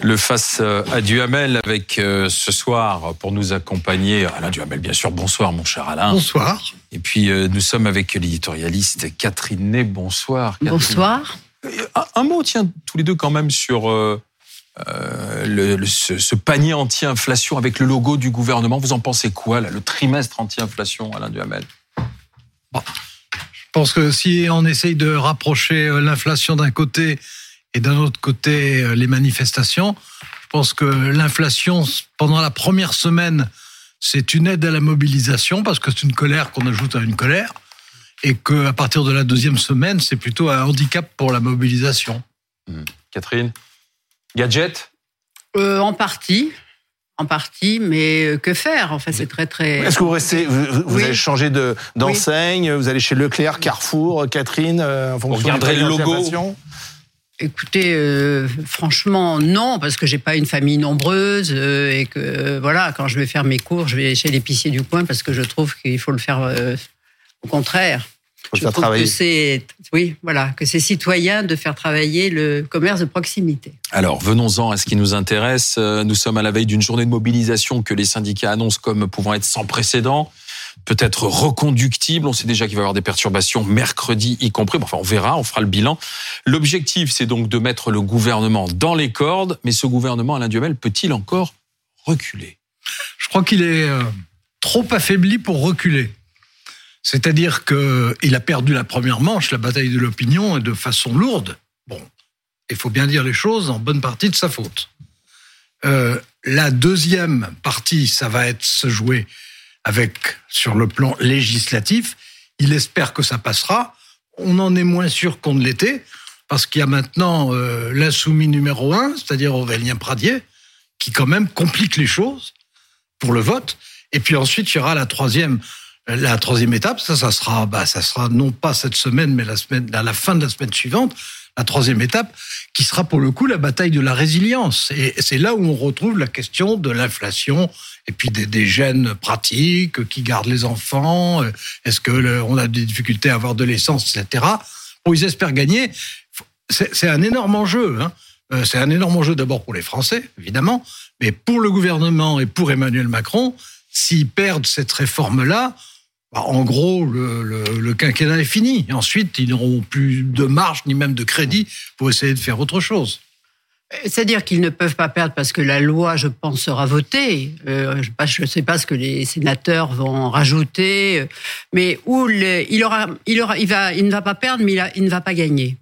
Le face euh, à Duhamel avec euh, ce soir pour nous accompagner Alain Duhamel, bien sûr. Bonsoir, mon cher Alain. Bonsoir. Et puis euh, nous sommes avec l'éditorialiste Catherine Ney. Bonsoir. Catherine. Bonsoir. Un, un, mot, tiens, tous les deux quand même sur euh, le, le, ce, ce, panier anti-inflation avec le logo du gouvernement. Vous en pensez quoi, là, le trimestre anti-inflation, Alain Duhamel? Bon, Je pense que si on essaye de rapprocher l'inflation d'un côté et d'un autre côté les manifestations. Je pense que l'inflation, pendant la première semaine, c'est une aide à la mobilisation parce que c'est une colère qu'on ajoute à une colère et qu'à partir de la deuxième semaine, c'est plutôt un handicap pour la mobilisation. Mmh. Catherine? Gadget? Euh, En partie. En partie, mais que faire? En fait, c'est très très. Est-ce que vous restez Vous, vous oui. allez changer de d'enseigne? Oui. Vous allez chez Leclerc, Carrefour, Catherine euh, en fonction Vous regarderez le logo Écoutez, euh, franchement, non, parce que j'ai pas une famille nombreuse euh, et que euh, voilà, quand je vais faire mes cours, je vais chez l'épicier du coin parce que je trouve qu'il faut le faire euh, au contraire. Je faire trouve travailler. que c'est, oui, voilà, que c'est citoyen de faire travailler le commerce de proximité. Alors, venons-en à ce qui nous intéresse. Nous sommes à la veille d'une journée de mobilisation que les syndicats annoncent comme pouvant être sans précédent peut-être reconductible. On sait déjà qu'il va y avoir des perturbations mercredi y compris. Enfin, on verra, on fera le bilan. L'objectif, c'est donc de mettre le gouvernement dans les cordes. Mais ce gouvernement, Alain Duhamel, peut-il encore reculer? Je crois qu'il est euh, trop affaibli pour reculer. C'est-à-dire qu'il a perdu la première manche, la bataille de l'opinion, et de façon lourde. Bon, il faut bien dire les choses, en bonne partie de sa faute. Euh, la deuxième partie, ça va être se jouer avec sur le plan législatif. Il espère que ça passera. On en est moins sûr qu'on ne l'était, parce qu'il y a maintenant euh, l'insoumis numéro un, c'est-à-dire Aurélien Pradier, qui quand même complique les choses pour le vote. Et puis ensuite, il y aura la troisième, la troisième étape. Ça, ça sera, bah, ça sera non pas cette semaine, mais la semaine, à la fin de la semaine suivante. La troisième étape, qui sera pour le coup la bataille de la résilience. Et c'est là où on retrouve la question de l'inflation et puis des, gènes pratiques, qui gardent les enfants, est-ce que on a des difficultés à avoir de l'essence, etc. Bon, ils espèrent gagner. C'est un énorme enjeu. Hein. C'est un énorme enjeu d'abord pour les Français, évidemment, mais pour le gouvernement et pour Emmanuel Macron, s'ils perdent cette réforme-là, en gros, le, quinquennat est fini. Et ensuite, ils n'auront plus de marge ni même de crédit pour essayer de faire autre chose. C'est-à-dire qu'ils ne peuvent pas perdre parce que la loi, je pense, sera votée. Euh, je ne sais pas ce que les sénateurs vont rajouter, mais il, ne va pas perdre, mais il, il ne va pas gagner.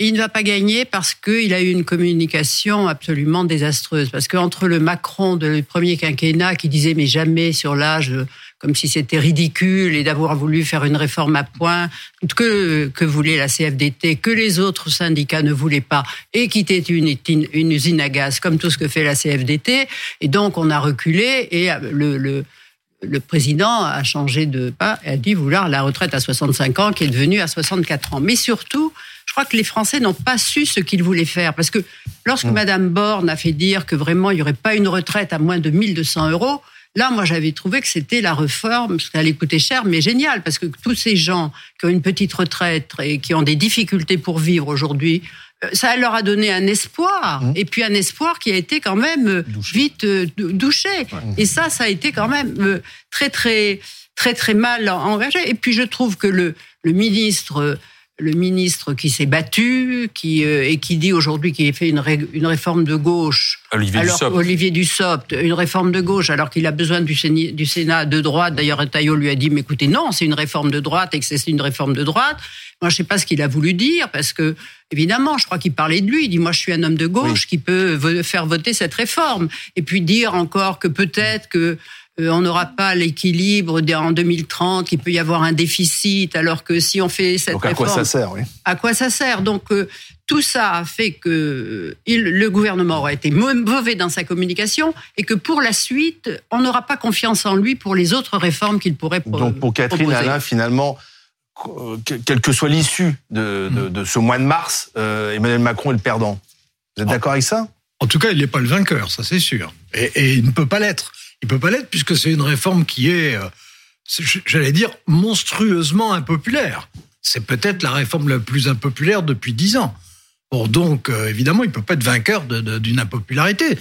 Et il ne va pas gagner parce qu'il a eu une communication absolument désastreuse. Parce qu'entre le Macron le premier quinquennat qui disait mais jamais sur l'âge, comme si c'était ridicule, et d'avoir voulu faire une réforme à point, que, que voulait la CFDT, que les autres syndicats ne voulaient pas, et qui était une, une usine à gaz, comme tout ce que fait la CFDT. Et donc on a reculé, et le, le le président a changé de pas et a dit vouloir la retraite à 65 ans qui est devenue à 64 ans. Mais surtout, je crois que les Français n'ont pas su ce qu'ils voulaient faire. Parce que lorsque mmh. Mme Borne a fait dire que vraiment il n'y aurait pas une retraite à moins de 1200 euros, là, moi, j'avais trouvé que c'était la réforme, parce qu'elle allait coûter cher, mais génial, parce que tous ces gens qui ont une petite retraite et qui ont des difficultés pour vivre aujourd'hui, ça leur a donné un espoir, mmh. et puis un espoir qui a été quand même douché. vite euh, douché. Ouais. Et ça, ça a été quand même euh, très, très, très, très mal engagé. Et puis je trouve que le, le ministre le ministre qui s'est battu, qui euh, et qui dit aujourd'hui qu'il a fait une, ré, une réforme de gauche. Olivier alors, Dussopt. Olivier Dussopt, une réforme de gauche, alors qu'il a besoin du, Sénat, du Sénat de droite. D'ailleurs, Taillot lui a dit, mais écoutez, non, c'est une réforme de droite et que c'est une réforme de droite. Moi, je sais pas ce qu'il a voulu dire, parce que, évidemment, je crois qu'il parlait de lui. Il dit, moi, je suis un homme de gauche oui. qui peut faire voter cette réforme. Et puis dire encore que peut-être que on n'aura pas l'équilibre en 2030, qu'il peut y avoir un déficit, alors que si on fait cette Donc à réforme, quoi ça sert oui? À quoi ça sert? Donc euh, tout ça a fait que il, le gouvernement aura été mauvais dans sa communication et que pour la suite, on n'aura pas confiance en lui pour les autres réformes qu'il pourrait pro Donc pour Catherine proposer. Alain, finalement, quelle que soit l'issue de, de, de, ce mois de mars, euh, Emmanuel Macron est le perdant. Vous êtes d'accord avec ça? En tout cas, il n'est pas le vainqueur, ça c'est sûr. Et, et il ne peut pas l'être. Il peut pas l'être puisque c'est une réforme qui est, euh, j'allais dire, monstrueusement impopulaire. c'est peut-être la réforme la plus impopulaire depuis dix ans. Bon, donc, euh, évidemment, il peut pas être vainqueur d'une impopularité.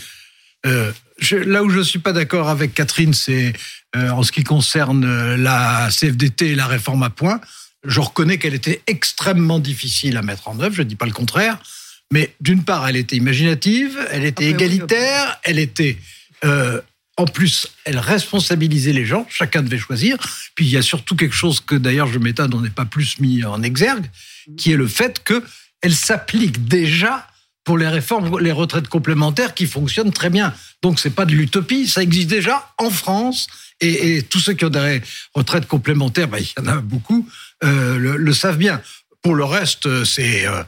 Euh, là où je suis pas d'accord avec Catherine, c'est euh, en ce qui concerne la CFDT et la réforme à point. Je reconnais qu'elle était extrêmement difficile à mettre en œuvre, je ne dis pas le contraire, mais d'une part, elle était imaginative, elle était égalitaire, elle était en plus, elle responsabilisait les gens, chacun devait choisir. Puis il y a surtout quelque chose que d'ailleurs je m'étonne, on n'est pas plus mis en exergue, qui est le fait qu'elle s'applique déjà pour les réformes, les retraites complémentaires qui fonctionnent très bien. Donc c'est pas de l'utopie, ça existe déjà en France. Et, tous ceux qui ont des retraites complémentaires, ben, il y en a beaucoup, euh, le, savent bien. Pour le reste, c'est euh,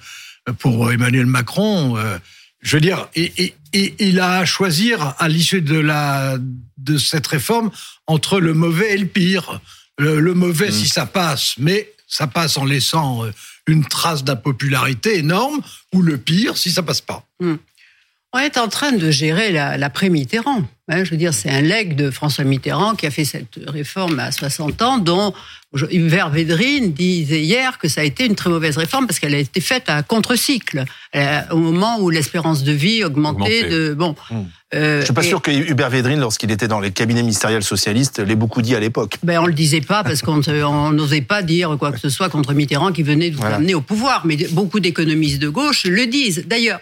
pour Emmanuel Macron. Euh, je veux dire, et, il a à choisir à l'issue de la de cette réforme entre le mauvais et le pire. Le, mauvais, mm. si ça passe, mais ça passe en laissant euh, une trace d'impopularité énorme, ou le pire, si ça passe pas. Mm. On est en train de gérer l'après-Mitterrand. Hein, je veux dire, c'est un legs de François Mitterrand qui a fait cette réforme à 60 ans, dont Hubert Védrine disait hier que ça a été une très mauvaise réforme parce qu'elle a été faite à contre-cycle, euh, au moment où l'espérance de vie augmentait. De, bon, hmm. euh, je suis pas sûr que Hubert Védrine, lorsqu'il était dans les cabinets ministériels socialistes, l'ait beaucoup dit à l'époque. Ben, on le disait pas parce qu'on n'osait pas dire quoi que ce soit contre Mitterrand qui venait de vous amener au pouvoir. Mais beaucoup d'économistes de gauche le disent. D'ailleurs,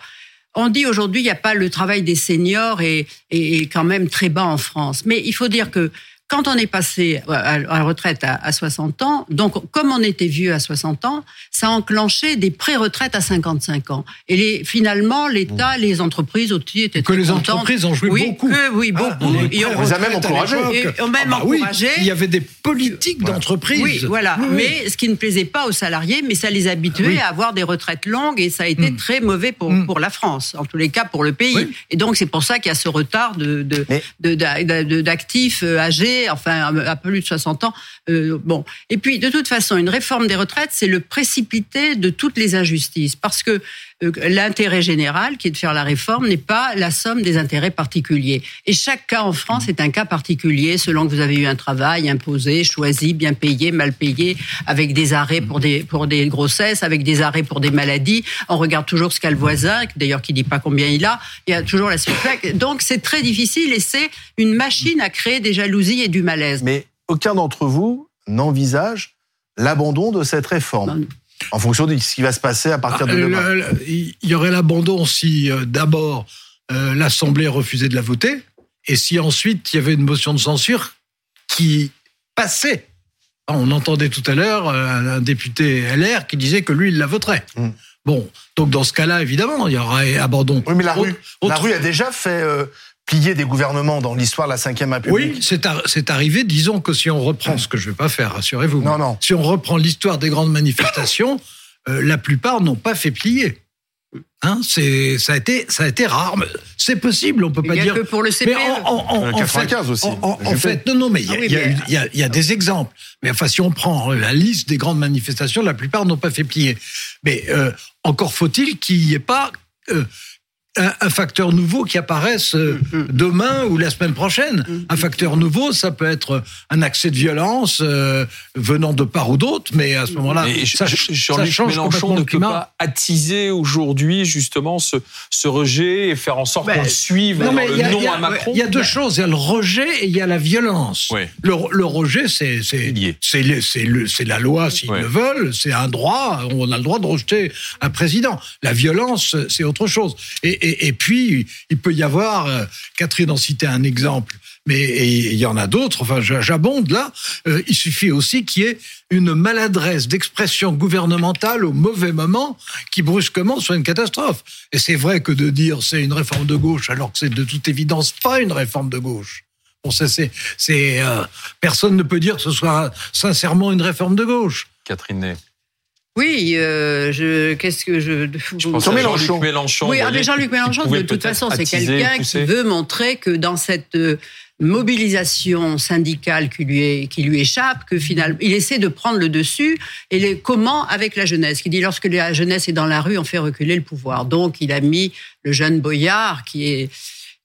on dit aujourd'hui il n'y a pas le travail des seniors et, et, quand même très bas en France. Mais il faut dire que quand on est passé à la retraite à 60 ans, donc comme on était vieux à 60 ans, ça a enclenché des pré-retraites à 55 ans. Et les, finalement, l'État, les entreprises aussi étaient que les entreprises ont joué beaucoup. oui, ah, beaucoup. on les a même encouragés. ont même ah bah encouragé. il y avait des politiques d'entreprise. Oui, voilà. Mais ce qui ne plaisait pas aux salariés, mais ça les habituait à avoir des retraites longues et ça a été mmh. très mauvais pour, mmh. pour la France, en tous les cas pour le pays. Et donc c'est pour ça qu'il y a ce retard de, d'actifs euh, âgés enfin à plus de 60 ans. Euh, bon, et puis de toute façon, une réforme des retraites, c'est le précipité de toutes les injustices, parce que l'intérêt général, qui est de faire la réforme, n'est pas la somme des intérêts particuliers. Et chaque cas en France est un cas particulier, selon que vous avez eu un travail imposé, choisi, bien payé, mal payé, avec des arrêts pour des pour des grossesses, avec des arrêts pour des maladies. On regarde toujours ce qu'a le voisin, d'ailleurs qui dit pas combien il a. Il y a toujours la suite. Donc c'est très difficile et c'est une machine à créer des jalousies et du malaise. Mais aucun d'entre vous n'envisage l'abandon de cette réforme en fonction de ce qui va se passer à partir de ah, demain. Il y aurait l'abandon si euh, d'abord euh, l'Assemblée refusait de la voter et si ensuite il y avait une motion de censure qui passait. On entendait tout à l'heure euh, un député LR qui disait que lui, il la voterait. Mm. Bon, donc dans ce cas-là, évidemment, il y aurait abandon. Oui, mais la rue, la rue a déjà fait plier des gouvernements dans l'histoire de la Ve République. Oui, c'est arrivé. Disons que si on reprend, ce que je ne vais pas faire, rassurez-vous. Non, non. Si on reprend l'histoire des grandes manifestations, euh, la plupart n'ont pas fait plier. Hein, c'est ça a été ça a été rare. C'est possible, on peut pas dire. Que pour le CPE. Mais en, en, en, fait, aussi. En, fait, non, non, mais il y, y, a, y, a des exemples. Mais enfin, si on prend la liste des grandes manifestations, la plupart n'ont pas fait plier. Mais euh, encore faut-il qu'il n'y ait pas euh, un, facteur nouveau qui apparaisse euh, mm, mm. demain ou la semaine prochaine. Mm, un facteur nouveau, ça peut être un accès de violence euh, venant de part ou d'autre, mais à ce moment-là, ça, ça change Mélenchon ne peut pas attiser aujourd'hui justement ce, ce, rejet et faire en sorte qu'on suive non, le non à Macron. Il y a deux choses, il y a le rejet et il y a la violence. Le, le, rejet, c'est c'est la loi s'ils le veulent, c'est un droit, on a le droit de rejeter un président. La violence, c'est autre chose. Et, et, puis, il peut y avoir, euh, Catherine en citait un exemple, mais il y en a d'autres, enfin j'abonde là, euh, il suffit aussi qu'il y ait une maladresse d'expression gouvernementale au mauvais moment qui brusquement soit une catastrophe. Et c'est vrai que de dire c'est une réforme de gauche alors que c'est de toute évidence pas une réforme de gauche. Bon, ça c'est euh, personne ne peut dire que ce soit sincèrement une réforme de gauche. Catherine Ney. Oui, euh, je, qu'est-ce que je. je pense Jean-Luc Mélenchon. Oui, ah, Jean-Luc Mélenchon, de toute façon, c'est quelqu'un qui veut montrer que dans cette euh, mobilisation syndicale qui lui, est, qui lui échappe, que finalement, il essaie de prendre le dessus. Et les, comment avec la jeunesse Il dit lorsque la jeunesse est dans la rue, on fait reculer le pouvoir. Donc, il a mis le jeune Boyard, qui est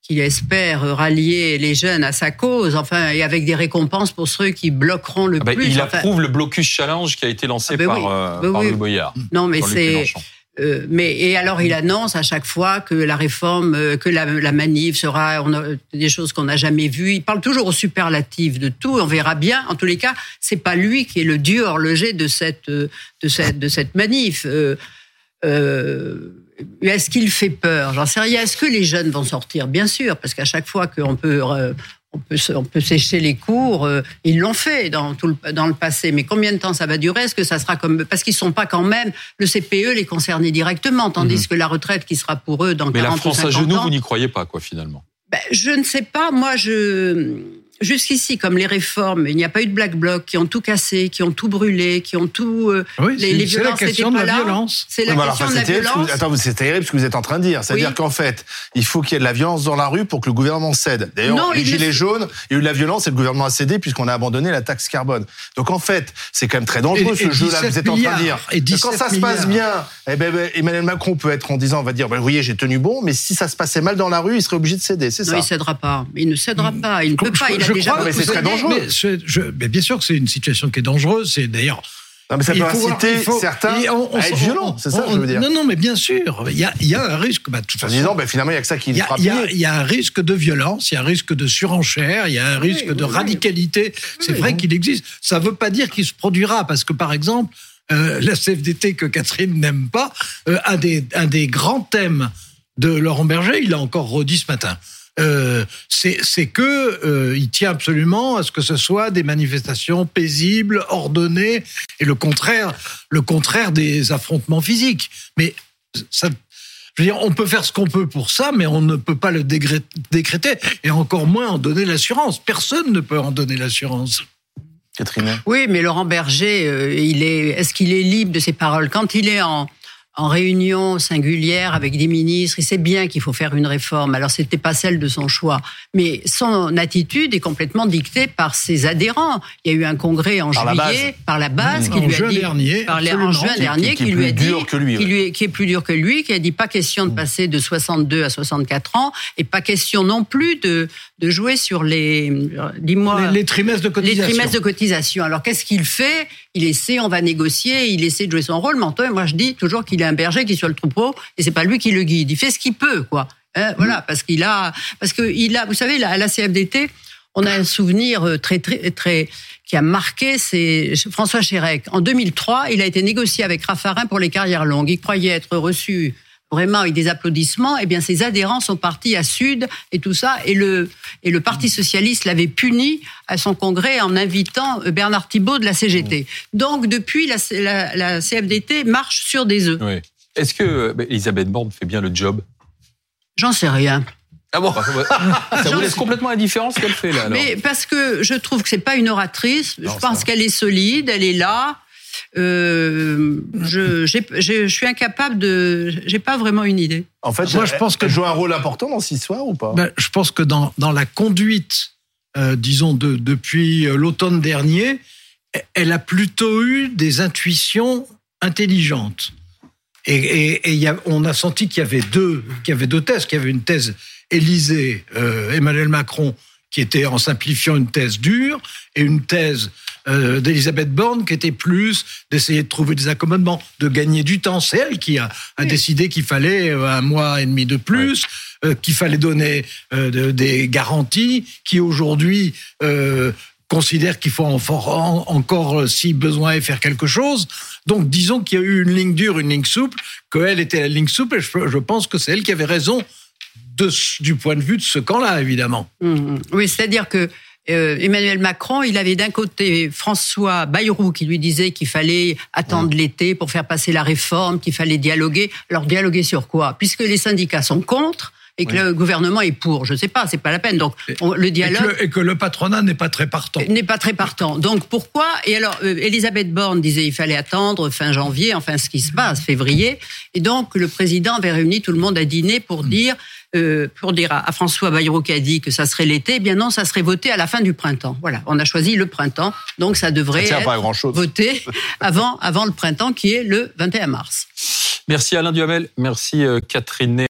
qu'il espère rallier les jeunes à sa cause, enfin, et avec des récompenses pour ceux qui bloqueront le ah ben, plus. Il approuve le blocus challenge qui a été lancé ah ben par, euh, ben Louis Boyard. Non, mais c'est. Euh, mais et alors il annonce à chaque fois que la réforme, euh, que la, la, manif sera on a, des choses qu'on n'a jamais vues. Il parle toujours au superlatif de tout. On verra bien. En tous les cas, c'est pas lui qui est le dieu horloger de cette de cette de cette manif. Euh, euh est-ce qu'il fait peur? J'en sais rien. Est-ce que les jeunes vont sortir? Bien sûr, parce qu'à chaque fois qu'on peut, euh, on peut, on peut sécher les cours, euh, ils l'ont fait dans, tout le, dans le passé. Mais combien de temps ça va durer? Est-ce que ça sera comme parce qu'ils sont pas quand même le CPE les concernés directement, tandis mhm. que la retraite qui sera pour eux dans Mais 40 la France à genoux, vous n'y croyez pas quoi finalement? Ben, Je ne sais pas. Moi, je jusqu'ici, comme les réformes, il n'y a pas eu de black bloc qui ont tout cassé, qui ont tout brûlé, qui ont tout. Euh, oui, les, les violences la question de la violence. C'est la question de la violence. attends, c'est terrible ce que vous êtes en train de dire. C'est-à-dire qu'en fait, il faut qu'il y ait de la violence dans la rue pour que le gouvernement cède. D'ailleurs, les gilets jaunes, il y a eu de la violence et le gouvernement a cédé puisqu'on a abandonné la taxe carbone. Donc en fait, c'est quand même très dangereux ce jeu-là que vous êtes en train de dire. Et quand ça se passe bien, eh ben, ben, Emmanuel Macron peut être en disant, on va dire, ben, vous voyez, j'ai tenu bon, mais si ça se passait mal dans la rue, il serait obligé de céder. C'est ça. Non, il cédera pas. Il ne cédera pas. Il ne peut pas. Il a déjà dangereux. Mais, bien sûr que c'est une situation qui est dangereuse. C'est d'ailleurs. Non, mais ça peut inciter certains on, à être violents, c'est ça que je veux dire. Non, non, mais bien sûr, il y a, il y a un risque. Bah, de toute façon, disant, bah, finalement, il y a que ça qui il y, a, il y a un risque de violence, il y a un risque de surenchère, il y a un risque de radicalité. c'est vrai qu'il existe. Ça ne veut pas dire qu'il se produira, parce que par exemple, euh, la CFDT que Catherine n'aime pas, euh, un, des, un des grands thèmes de Laurent Berger, il l'a encore redit ce matin euh, c'est que euh, il tient absolument à ce que ce soit des manifestations paisibles, ordonnées, et le contraire, le contraire des affrontements physiques. Mais ça, je veux dire, on peut faire ce qu'on peut pour ça, mais on ne peut pas le décréter, et encore moins en donner l'assurance. Personne ne peut en donner l'assurance. Catherine. Oui, mais Laurent Berger, euh, il est, est-ce qu'il est libre de ses paroles? Quand il est en en réunion singulière avec des ministres. Il sait bien qu'il faut faire une réforme. Alors, c'était pas celle de son choix, mais son attitude est complètement dictée par ses adhérents. Il y a eu un congrès en juillet par la base qui lui a dit, dernier, par en juin dernier, qui, lui a dit, qui, lui, qui est plus dur que lui, qui a dit pas question de mm. passer de 62 à 64 ans et pas question non plus de de jouer sur les, dis-moi, les, trimestres de cotisation. Les trimestres de cotisation. Alors, qu'est-ce qu'il fait? Il essaie, on va négocier, il essaie de jouer son rôle. Mais moi, je dis toujours qu'il un berger qui sur le troupeau et c'est pas lui qui le guide. Il fait ce qu'il peut, quoi. Hein, voilà, parce qu'il a, parce que il a, vous savez, à la CFDT, on a un souvenir euh, très, très, très, qui a marqué, c'est François Chérec. En 2003, il a été négocié avec Raffarin pour les carrières longues. Il croyait être reçu vraiment avec des applaudissements, eh bien ses adhérents sont partis à Sud et tout ça, et le et le Parti socialiste l'avait puni à son congrès en invitant Bernard Thibault de la CGT. Donc depuis la, la CFDT marche sur des œufs. Oui. Est-ce que Elisabeth Borne fait bien le job? J'en sais rien. Ah bon? Ça vous laisse complètement indifférent ce qu'elle fait là. Mais parce que je trouve que c'est pas une oratrice. je pense qu'elle est solide, elle est là. Euh, je, je, suis incapable de. J'ai pas vraiment une idée. En fait, moi, je pense qu'elle joue un rôle important dans cette histoire ou pas? Ben, Je pense que dans, dans la conduite, euh, disons, de, depuis euh, l'automne dernier, elle a plutôt eu des intuitions intelligentes. Et, et, y a, on a senti qu'il y avait deux, qu'il y avait deux thèses, qu'il y avait une thèse Élysée, euh, Emmanuel Macron, qui était en simplifiant une thèse dure, et une thèse euh, d'Elisabeth Borne qui était plus d'essayer de trouver des accommodements, de gagner du temps. C'est elle qui a, a décidé qu'il fallait euh, un mois et demi de plus, euh, qu'il fallait donner de, des garanties, qui aujourd'hui considère qu'il faut encore, si besoin, faire quelque chose. Donc, disons qu'il y a eu une ligne dure, une ligne souple, qu'elle était la ligne souple, et je, pense que c'est elle qui avait raison de, du point de vue de ce camp-là, évidemment. Mmh, mmh. Oui, c'est-à-dire que euh, Emmanuel Macron, il avait d'un côté François Bayrou qui lui disait qu'il fallait attendre l'été pour faire passer la réforme, qu'il fallait dialoguer. Alors dialoguer sur quoi? Puisque les syndicats sont contre, et que le gouvernement est pour. Je ne sais pas, c'est pas la peine. Donc le dialogue et que, le, patronat n'est pas très partant. N'est pas très partant. Donc pourquoi? Et alors euh, Elisabeth Borne disait il fallait attendre fin janvier, enfin ce qui se passe février. Et donc le président avait réuni tout le monde à dîner pour dire euh, pour dire à, François Bayrou qui a dit que ça serait l'été, eh bien non, ça serait voté à la fin du printemps. Voilà, on a choisi le printemps, donc ça devrait être voté avant, avant le printemps qui est le 21 mars. Merci Alain Duhamel, merci euh, Catherine